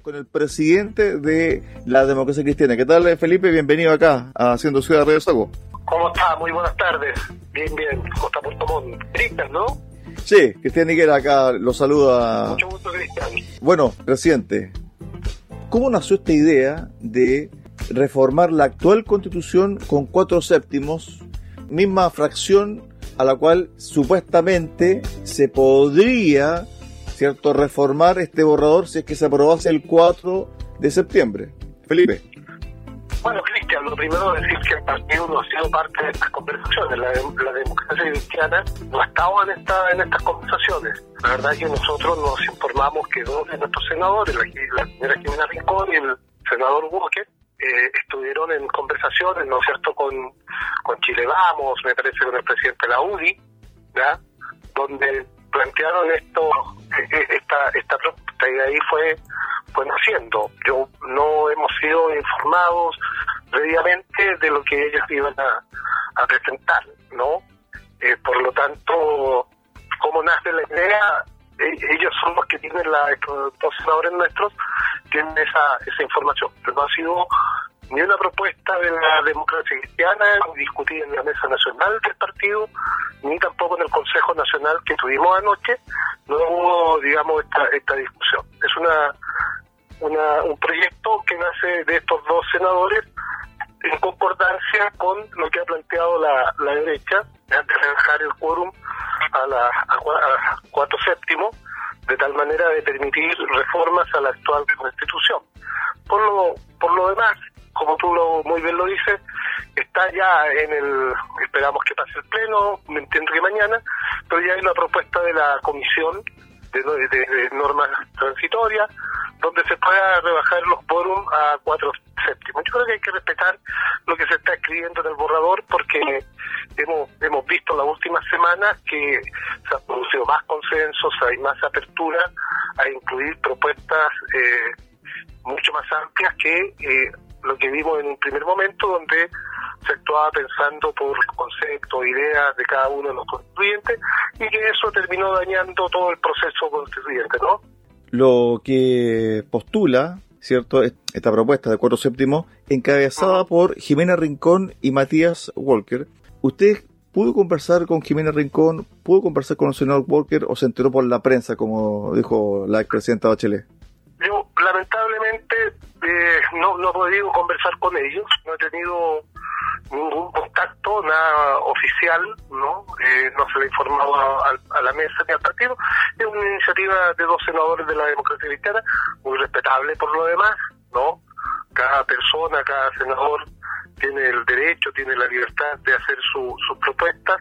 con el presidente de la democracia cristiana. ¿Qué tal, Felipe? Bienvenido acá a Haciendo Ciudad Radio Sago. ¿Cómo está? Muy buenas tardes. Bien, bien. Costa Puerto Montt. Cristian, ¿no? Sí, Cristian Niguera acá lo saluda. Mucho gusto, Cristian. Bueno, presidente, ¿cómo nació esta idea de reformar la actual constitución con cuatro séptimos, misma fracción a la cual supuestamente se podría ¿cierto? reformar este borrador si es que se aprobase el 4 de septiembre. Felipe. Bueno, Cristian, lo primero es decir que el partido no ha sido parte de estas conversaciones. La, la democracia cristiana no ha estado en, esta, en estas conversaciones. La verdad es que nosotros nos informamos que dos de nuestros senadores, la, la señora Jimena Rincón y el senador Walker, eh, estuvieron en conversaciones, ¿no es cierto?, con, con Chile Vamos, me parece con el presidente de la UDI, ¿ya? donde plantearon esto, esta, esta propuesta y ahí fue, fue naciendo. Yo no hemos sido informados previamente de lo que ellos iban a, presentar, ¿no? Eh, por lo tanto, ¿cómo nace la idea? E, ellos son los que tienen la, dos senadores nuestros, tienen esa, esa información, pero no ha sido ni una propuesta de la democracia cristiana discutida en la mesa nacional del partido, ni tampoco en el Consejo Nacional que tuvimos anoche, no hubo, digamos, esta, esta discusión. Es una, una un proyecto que nace de estos dos senadores en concordancia con lo que ha planteado la, la derecha, de rebajar el quórum a, la, a, cuatro séptimos, de tal manera de permitir reformas a la actual constitución. Por lo, por lo demás, como tú lo, muy bien lo dices, está ya en el, esperamos que pase el pleno, me entiendo que mañana, pero ya hay una propuesta de la comisión de, de, normas transitorias, donde se pueda rebajar los quórum a cuatro séptimos. Yo creo que hay que respetar lo que se está escribiendo en el borrador porque hemos hemos visto las últimas semanas que se han producido más consensos, hay más apertura a incluir propuestas eh, mucho más amplias que eh, lo que vimos en un primer momento, donde se actuaba pensando por conceptos, ideas de cada uno de los constituyentes, y que eso terminó dañando todo el proceso constituyente, ¿no? Lo que postula, ¿cierto?, esta propuesta de cuatro séptimos, encabezada por Jimena Rincón y Matías Walker. ¿Usted pudo conversar con Jimena Rincón, pudo conversar con el senador Walker o se enteró por la prensa, como dijo la expresidenta Bachelet? Yo, lamentablemente, eh, no, no he podido conversar con ellos, no he tenido ningún contacto, nada oficial, ¿no? Eh, no se le ha informado a, la mesa ni al partido. Es una iniciativa de dos senadores de la democracia cristiana, muy respetable por lo demás, ¿no? Cada persona, cada senador tiene el derecho, tiene la libertad de hacer sus propuestas.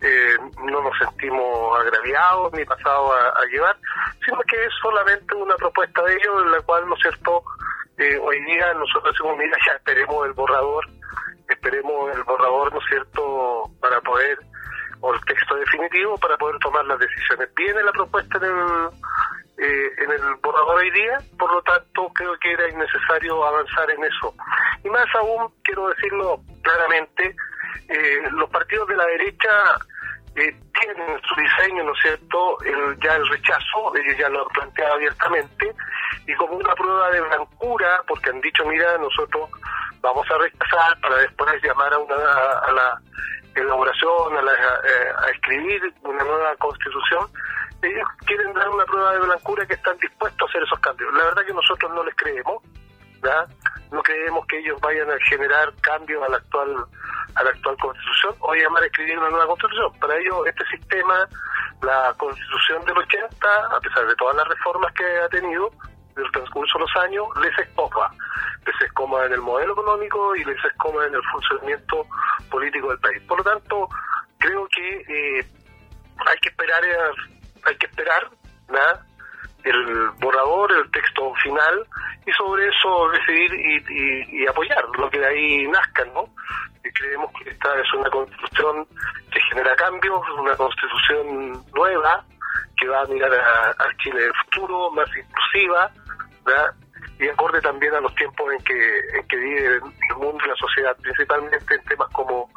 Eh, no nos sentimos agraviados ni pasados a, llevar, sino que es solamente una propuesta de ellos en la cual, ¿no es cierto?, eh, hoy día nosotros decimos, mira, ya esperemos el borrador, esperemos el borrador, ¿no es cierto?, para poder, o el texto definitivo, para poder tomar las decisiones. Viene la propuesta en el, eh, en el borrador hoy día, por lo tanto creo que era innecesario avanzar en eso. Y más aún, quiero decirlo claramente, eh, los partidos de la derecha eh, tienen su diseño, ¿no es cierto?, el, ya el rechazo, ellos ya lo han planteado abiertamente, y como una prueba de blancura, porque han dicho, mira, nosotros vamos a rechazar para después llamar a, una, a la elaboración, a, la, escribir una nueva constitución, ellos quieren dar una prueba de blancura que están dispuestos a hacer esos cambios. La verdad que nosotros no les creemos, no creemos que ellos vayan a generar cambios a la actual a la actual constitución o llamar a escribir una nueva constitución. Para ellos este sistema, la constitución del 80, a pesar de todas las reformas que ha tenido en el transcurso de los años, les escopa. Les escoma en el modelo económico y les escoma en el funcionamiento político del país. Por lo tanto, creo que eh, hay que esperar eh, hay que esperar el borrador, el texto final, y sobre eso decidir y, y, apoyar lo que de ahí nazca, ¿no? Y creemos que esta es una constitución que genera cambios, una constitución nueva, que va a mirar a, Chile del futuro, más inclusiva, ¿verdad? y acorde también a los tiempos en que, en que vive el mundo y la sociedad, principalmente en temas como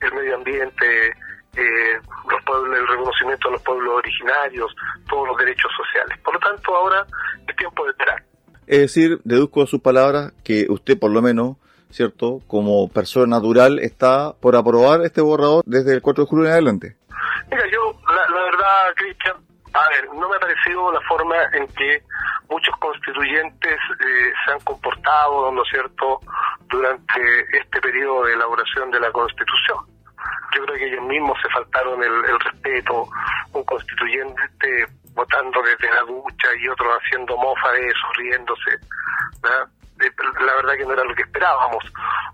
el medio ambiente, eh, los pueblos, el reconocimiento de los pueblos originarios, todos los derechos sociales. Por lo tanto, ahora es tiempo de esperar. Es decir, deduzco de sus palabras que usted por lo menos, ¿cierto? Como persona natural está por aprobar este borrador desde el 4 de julio en adelante. Mira, yo, la, verdad, Cristian, a ver, no me ha parecido la forma en que muchos constituyentes eh, se han comportado, ¿no es cierto?, durante este periodo de elaboración de la Constitución. Yo creo que ellos mismos se faltaron el, el respeto, un constituyente votando desde la ducha y otros haciendo mofa de eso, riéndose. Eh, la verdad que no era lo que esperábamos.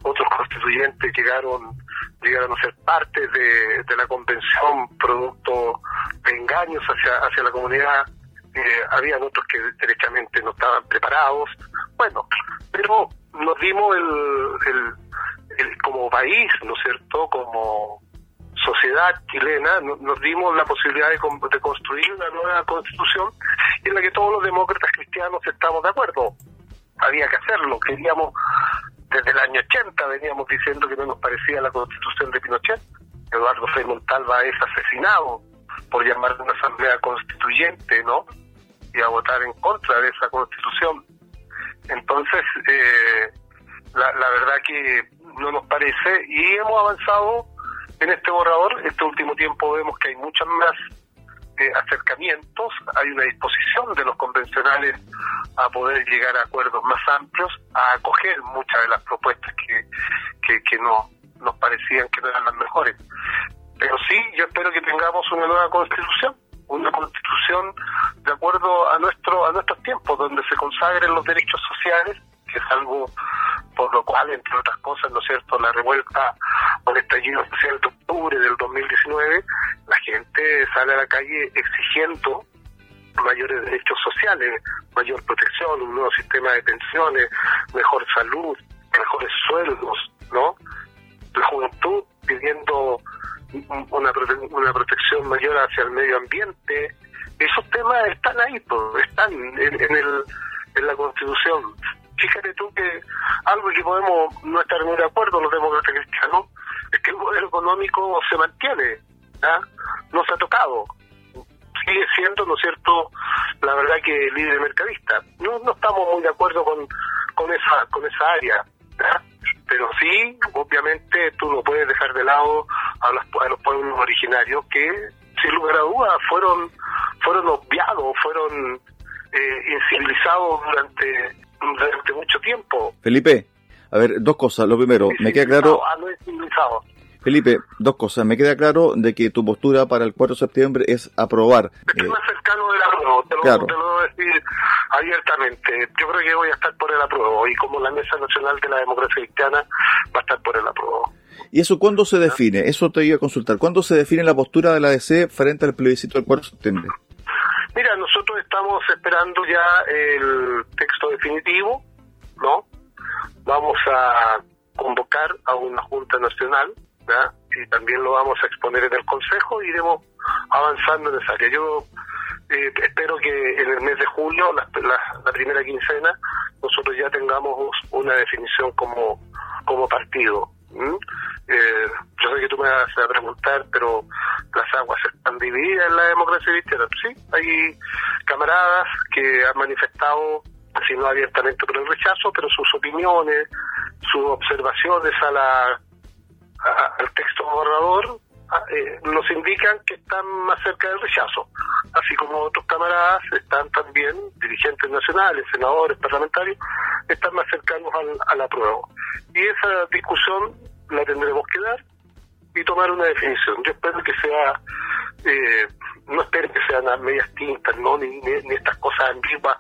Otros constituyentes llegaron llegaron a ser parte de, la convención producto de engaños hacia, hacia la comunidad. Eh, habían otros que derechamente no estaban preparados. Bueno, pero nos dimos el, el como país, ¿no es cierto?, como sociedad chilena nos dimos la posibilidad de, construir una nueva constitución en la que todos los demócratas cristianos estamos de acuerdo. Había que hacerlo, queríamos, desde el año 80 veníamos diciendo que no nos parecía la constitución de Pinochet. Eduardo Frei Montalva es asesinado por llamar una asamblea constituyente, ¿no? Y a votar en contra de esa constitución. Entonces, eh, la, la verdad que no nos parece y hemos avanzado en este borrador, este último tiempo vemos que hay muchos más acercamientos, hay una disposición de los convencionales a poder llegar a acuerdos más amplios, a acoger muchas de las propuestas que, que, no, nos parecían que no eran las mejores. Pero sí, yo espero que tengamos una nueva constitución, una constitución de acuerdo a nuestro a nuestros tiempos, donde se consagren los derechos sociales, que es algo por lo cual, entre otras cosas, ¿no es cierto?, la revuelta o el estallido social de octubre del 2019, la gente sale a la calle exigiendo mayores derechos sociales, mayor protección, un nuevo sistema de pensiones, mejor salud, mejores sueldos, ¿no? La juventud pidiendo una, una protección mayor hacia el medio ambiente. Esos temas están ahí, pues, están en, en, el, en la Constitución fíjate tú que algo que podemos no estar muy de acuerdo los demócratas cristianos es que el modelo económico se mantiene, ¿ah? no se ha tocado. Sigue siendo, ¿no es cierto?, la verdad que líder mercadista. No, no estamos muy de acuerdo con, con, esa, con esa área, ¿ah? pero sí, obviamente, tú no puedes dejar de lado a los, a los pueblos originarios que, sin lugar a dudas, fueron, fueron obviados, fueron eh, incivilizados durante durante mucho tiempo. Felipe, a ver, dos cosas. Lo primero, me queda claro... Felipe, dos cosas. Me queda claro de que tu postura para el 4 de septiembre es aprobar. Estoy más cercano del apruebo, te lo, claro. te lo voy a decir abiertamente. Yo creo que voy a estar por el apruebo y como la Mesa Nacional de la Democracia Cristiana va a estar por el apruebo. ¿Y eso cuándo se define? Eso te iba a consultar. ¿Cuándo se define la postura de la DC frente al plebiscito del 4 de septiembre? Mira, nosotros estamos esperando ya el texto definitivo, ¿no? Vamos a convocar a una Junta Nacional, ¿ya? Y también lo vamos a exponer en el Consejo y iremos avanzando en esa área. Yo eh, espero que en el mes de julio, la, primera quincena, nosotros ya tengamos una definición como, como partido. Eh, yo sé que tú me vas a preguntar, pero las aguas están divididas en la democracia cristiana. Sí, hay camaradas que han manifestado, si no abiertamente por el rechazo, pero sus opiniones, sus observaciones a la al texto borrador eh, nos indican que están más cerca del rechazo, así como otros camaradas están también, dirigentes nacionales, senadores, parlamentarios, están más cercanos al, al apruebo. Y esa discusión la tendremos que dar y tomar una definición. Yo espero que sea, eh, no espero que sean las medias tintas, ¿no? Ni, ni, estas cosas ambiguas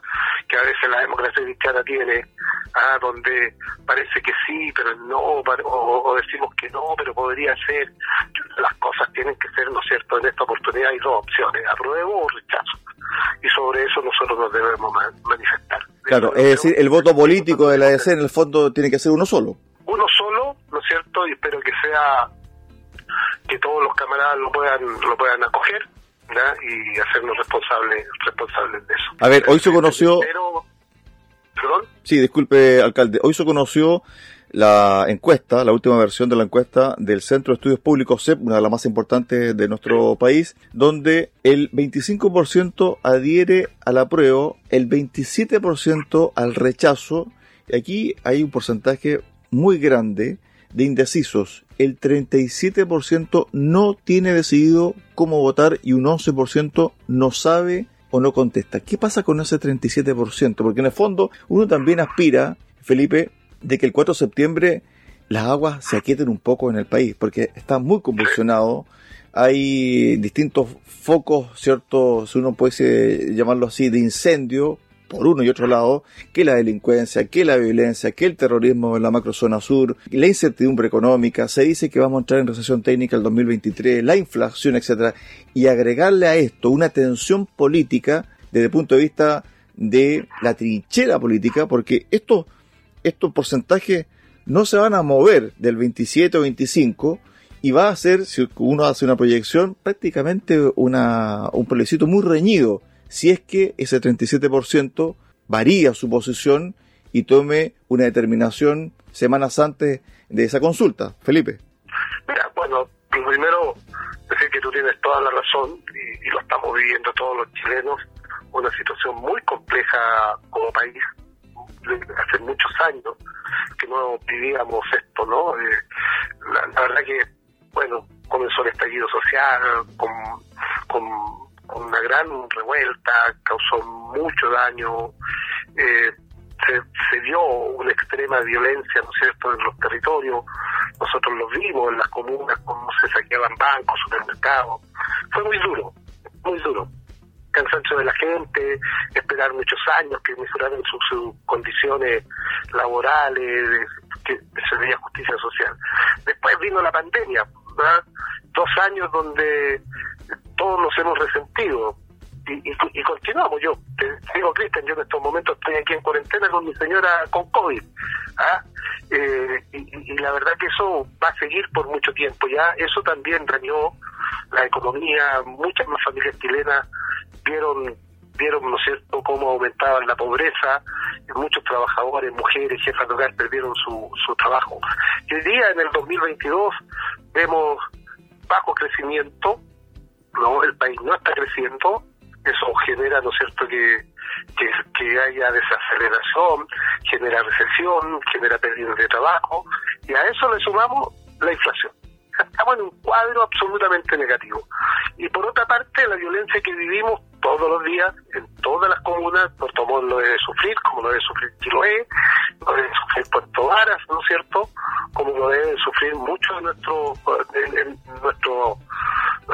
que a veces la democracia cristiana tiene, ah, donde parece que sí, pero no, o, decimos que no, pero podría ser. Las cosas tienen que ser, ¿no es cierto? En esta oportunidad hay dos opciones, apruebo o rechazo. Y sobre eso nosotros nos debemos manifestar. Claro, es decir, el voto político de la ADC en el fondo tiene que ser uno solo. Uno solo, ¿no es cierto? Y espero que sea que todos los camaradas lo puedan lo puedan acoger y hacernos responsables responsables de eso. A ver, hoy se conoció... ¿Perdón? Sí, disculpe, alcalde. Hoy se conoció la encuesta, la última versión de la encuesta del Centro de Estudios Públicos CEP, una de las más importantes de nuestro país, donde el 25% adhiere al apruebo, el 27% al rechazo. Y aquí hay un porcentaje muy grande de indecisos. El 37% no tiene decidido cómo votar y un 11% no sabe o no contesta. ¿Qué pasa con ese 37%? Porque en el fondo uno también aspira, Felipe, de que el 4 de septiembre las aguas se aquieten un poco en el país, porque está muy convulsionado. Hay distintos focos, ¿cierto? Si uno puede llamarlo así, de incendio, por uno y otro lado, que la delincuencia, que la violencia, que el terrorismo en la macrozona sur, la incertidumbre económica, se dice que vamos a entrar en recesión técnica el 2023, la inflación, etcétera, y agregarle a esto una tensión política desde el punto de vista de la trinchera política, porque estos, estos porcentajes no se van a mover del 27 o 25 y va a ser, si uno hace una proyección, prácticamente una, un plebiscito muy reñido si es que ese 37% varía su posición y tome una determinación semanas antes de esa consulta. Felipe. Mira, bueno, primero decir que tú tienes toda la razón y, lo estamos viviendo todos los chilenos, una situación muy compleja como país. Hace muchos años que no vivíamos esto, ¿no? Eh, la, verdad que, bueno, comenzó el estallido social con, con una gran revuelta, causó mucho daño, eh, se, dio una extrema violencia, ¿no es cierto?, en los territorios, nosotros lo vimos en las comunas, cómo se saqueaban bancos, supermercados, fue muy duro, muy duro. Cansancio de la gente, esperar muchos años que mejoraran sus, condiciones laborales, que se veía justicia social. Después vino la pandemia, dos años donde todos nos hemos resentido y, continuamos. Yo te digo, Cristian, yo en estos momentos estoy aquí en cuarentena con mi señora con COVID. ¿ah? Eh, y, la verdad que eso va a seguir por mucho tiempo. Ya eso también dañó la economía. Muchas más familias chilenas vieron vieron, ¿no es cómo aumentaba la pobreza, muchos trabajadores, mujeres, jefas de hogar perdieron su, su trabajo. Y hoy día, en el 2022, vemos bajo crecimiento, no el país no está creciendo, eso genera, ¿no es cierto?, que, que, haya desaceleración, genera recesión, genera pérdidas de trabajo, y a eso le sumamos la inflación. Estamos en un cuadro absolutamente negativo. Y por otra parte, la violencia que vivimos todos los días en todas las comunas, por tomó lo debe sufrir, como lo debe sufrir Chiloé, lo debe sufrir Puerto Varas, ¿no es cierto? Como lo deben sufrir muchos de nuestros nuestro,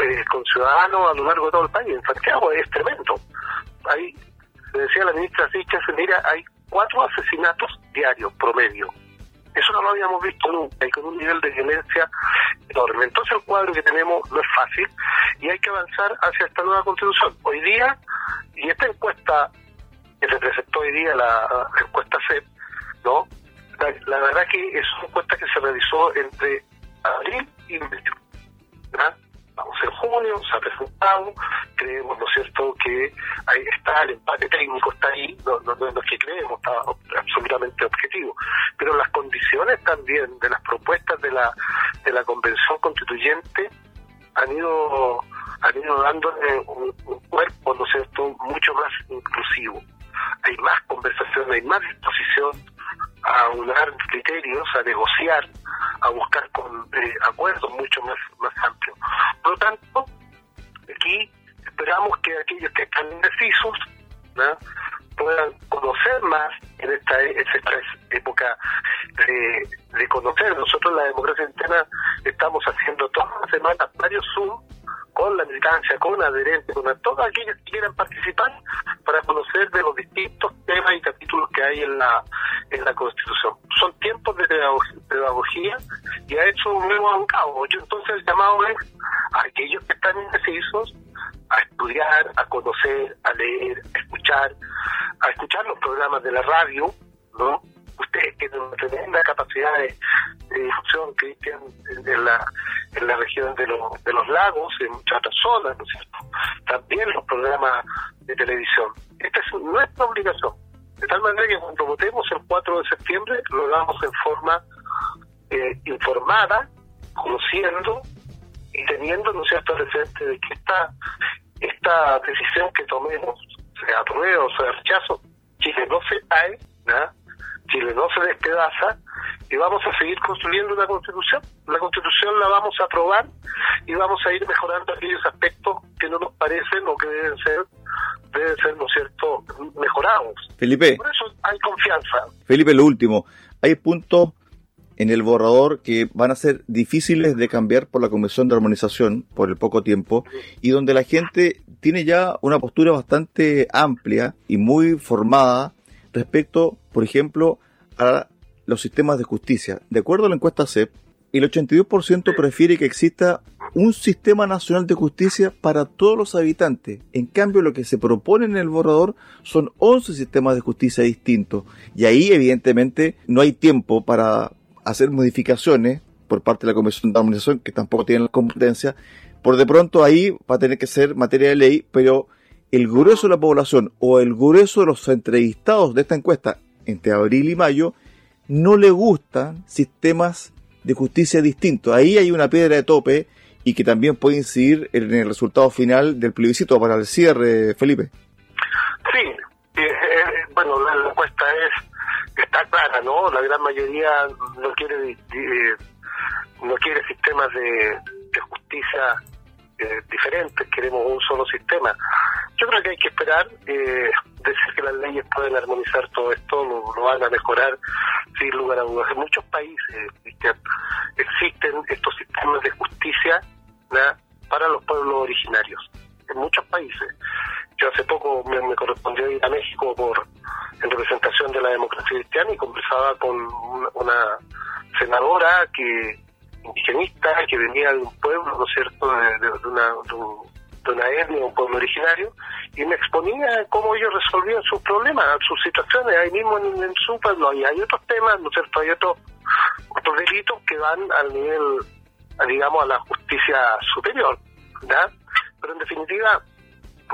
eh, conciudadanos a lo largo de todo el país. En Santiago es tremendo. Ahí, le decía la ministra Sicha, mira, hay cuatro asesinatos diarios promedio. Eso no lo habíamos visto nunca y con un nivel de violencia enorme. Entonces el cuadro que tenemos no es fácil y hay que avanzar hacia esta nueva constitución. Hoy día, y esta encuesta que se presentó hoy día, la, encuesta CEP, ¿no? La, verdad que es una encuesta que se realizó entre abril y mayo. En junio, se ha presentado, creemos, ¿no es cierto?, que ahí está el empate técnico, está ahí, no, no, no es que creemos, está absolutamente objetivo. Pero las condiciones también de las propuestas de la, de la Convención Constituyente han ido han ido dándole un, cuerpo, ¿no es cierto?, mucho más inclusivo. Hay más conversación, hay más disposición a unar criterios, a negociar, a buscar con eh, acuerdos mucho más, más amplios. Por lo tanto, aquí esperamos que aquellos que están indecisos puedan conocer más en esta, esta época de, de conocer. Nosotros en la democracia interna estamos haciendo todas las semanas varios Zoom con la militancia, con adherentes, con todos aquellos que quieran participar para conocer de los distintos temas y capítulos que hay en la en la Constitución. Son tiempos de pedagogía y a eso no hemos cabo. Yo entonces el llamado es a aquellos que están indecisos a estudiar, a conocer, a leer, a escuchar, a escuchar los programas de la radio, ¿no? Ustedes tienen una tremenda capacidad de, difusión, Cristian, en la, en la región de, los de los lagos, en muchas otras zonas, ¿no es cierto? También los programas de televisión. Esta es nuestra obligación De tal manera que cuando votemos el 4 de septiembre lo hagamos en forma eh, informada, conociendo y teniendo, ¿no es cierto?, presente de que esta, esta decisión que tomemos, sea apruebo o sea rechazo, Chile no se cae, Chile no se despedaza y vamos a seguir construyendo una constitución. La constitución la vamos a aprobar y vamos a ir mejorando aquellos aspectos que no nos parecen o que deben ser, deben ser, ¿no es cierto?, mejorados. Felipe. Por eso hay confianza. Felipe, lo último. Hay puntos en el borrador que van a ser difíciles de cambiar por la Comisión de Armonización por el poco tiempo y donde la gente tiene ya una postura bastante amplia y muy formada respecto, por ejemplo, a los sistemas de justicia. De acuerdo a la encuesta CEP, el 82% prefiere que exista un sistema nacional de justicia para todos los habitantes. En cambio, lo que se propone en el borrador son 11 sistemas de justicia distintos. Y ahí, evidentemente, no hay tiempo para hacer modificaciones por parte de la Comisión de Armonización, que tampoco tiene la competencia. Por de pronto ahí va a tener que ser materia de ley, pero el grueso de la población o el grueso de los entrevistados de esta encuesta entre abril y mayo no le gustan sistemas de justicia distintos. Ahí hay una piedra de tope y que también puede incidir en el resultado final del plebiscito para el cierre, Felipe. Sí, eh, eh, bueno, la encuesta es está clara, ¿no? La gran mayoría no quiere no quiere sistemas de, justicia eh, diferentes, queremos un solo sistema. Yo creo que hay que esperar, eh, decir que las leyes pueden armonizar todo esto, lo, van a mejorar sin lugar a dudas. En muchos países existen estos sistemas de justicia para los pueblos originarios, en muchos países. Yo hace poco me, me correspondió ir a México por en representación de la democracia cristiana y conversaba con una senadora que indigenista que venía de un pueblo, ¿no es cierto?, de, una, de, una etnia, un pueblo originario, y me exponía cómo ellos resolvían sus problemas, sus situaciones, ahí mismo en, su pueblo. Hay otros temas, ¿no es cierto?, hay otros, otros delitos que van al nivel, digamos, a la justicia superior, ¿verdad? Pero en definitiva,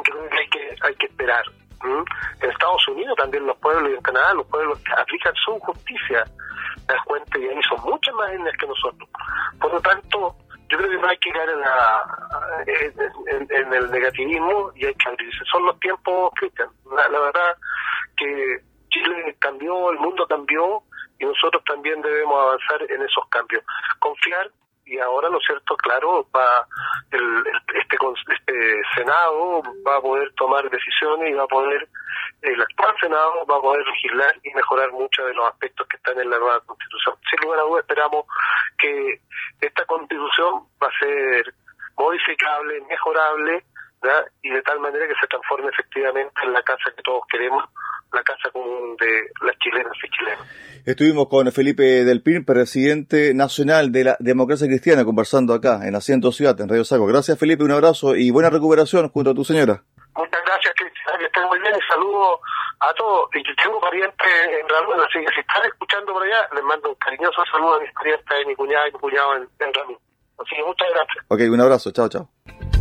creo que hay que, hay que esperar. En Estados Unidos también los pueblos y en Canadá los pueblos aplican su justicia. Te das cuenta ahí son muchas más etnias que nosotros. Por lo tanto, yo creo que no hay que caer en, el negativismo y hay que abrirse. Son los tiempos, Cristian. La, la verdad que Chile cambió, el mundo cambió y nosotros también debemos avanzar en esos cambios. Confiar y ahora, ¿no es cierto? Claro, va el, este, este Senado va a poder tomar decisiones y va a poder, el actual Senado va a poder legislar y mejorar muchos de los aspectos que están en la nueva Constitución. Sin lugar a dudas, esperamos que esta Constitución va a ser modificable, mejorable, y de tal manera que se transforme efectivamente en la casa que todos queremos, la casa común de las chilenas y chilenos. Estuvimos con Felipe Del Pin, presidente nacional de la democracia cristiana, conversando acá en Asiento Ciudad, en Radio Saco. Gracias Felipe, un abrazo y buena recuperación junto a tu señora. Muchas gracias Cristian, que estén muy bien y saludo a todos. Y tengo parientes en Ramón, así que si están escuchando por allá, les mando un cariñoso saludo a mis parientes, a mi cuñada y mi cuñado en, en Ramón. Así que muchas gracias. Ok, un abrazo, chao, chao.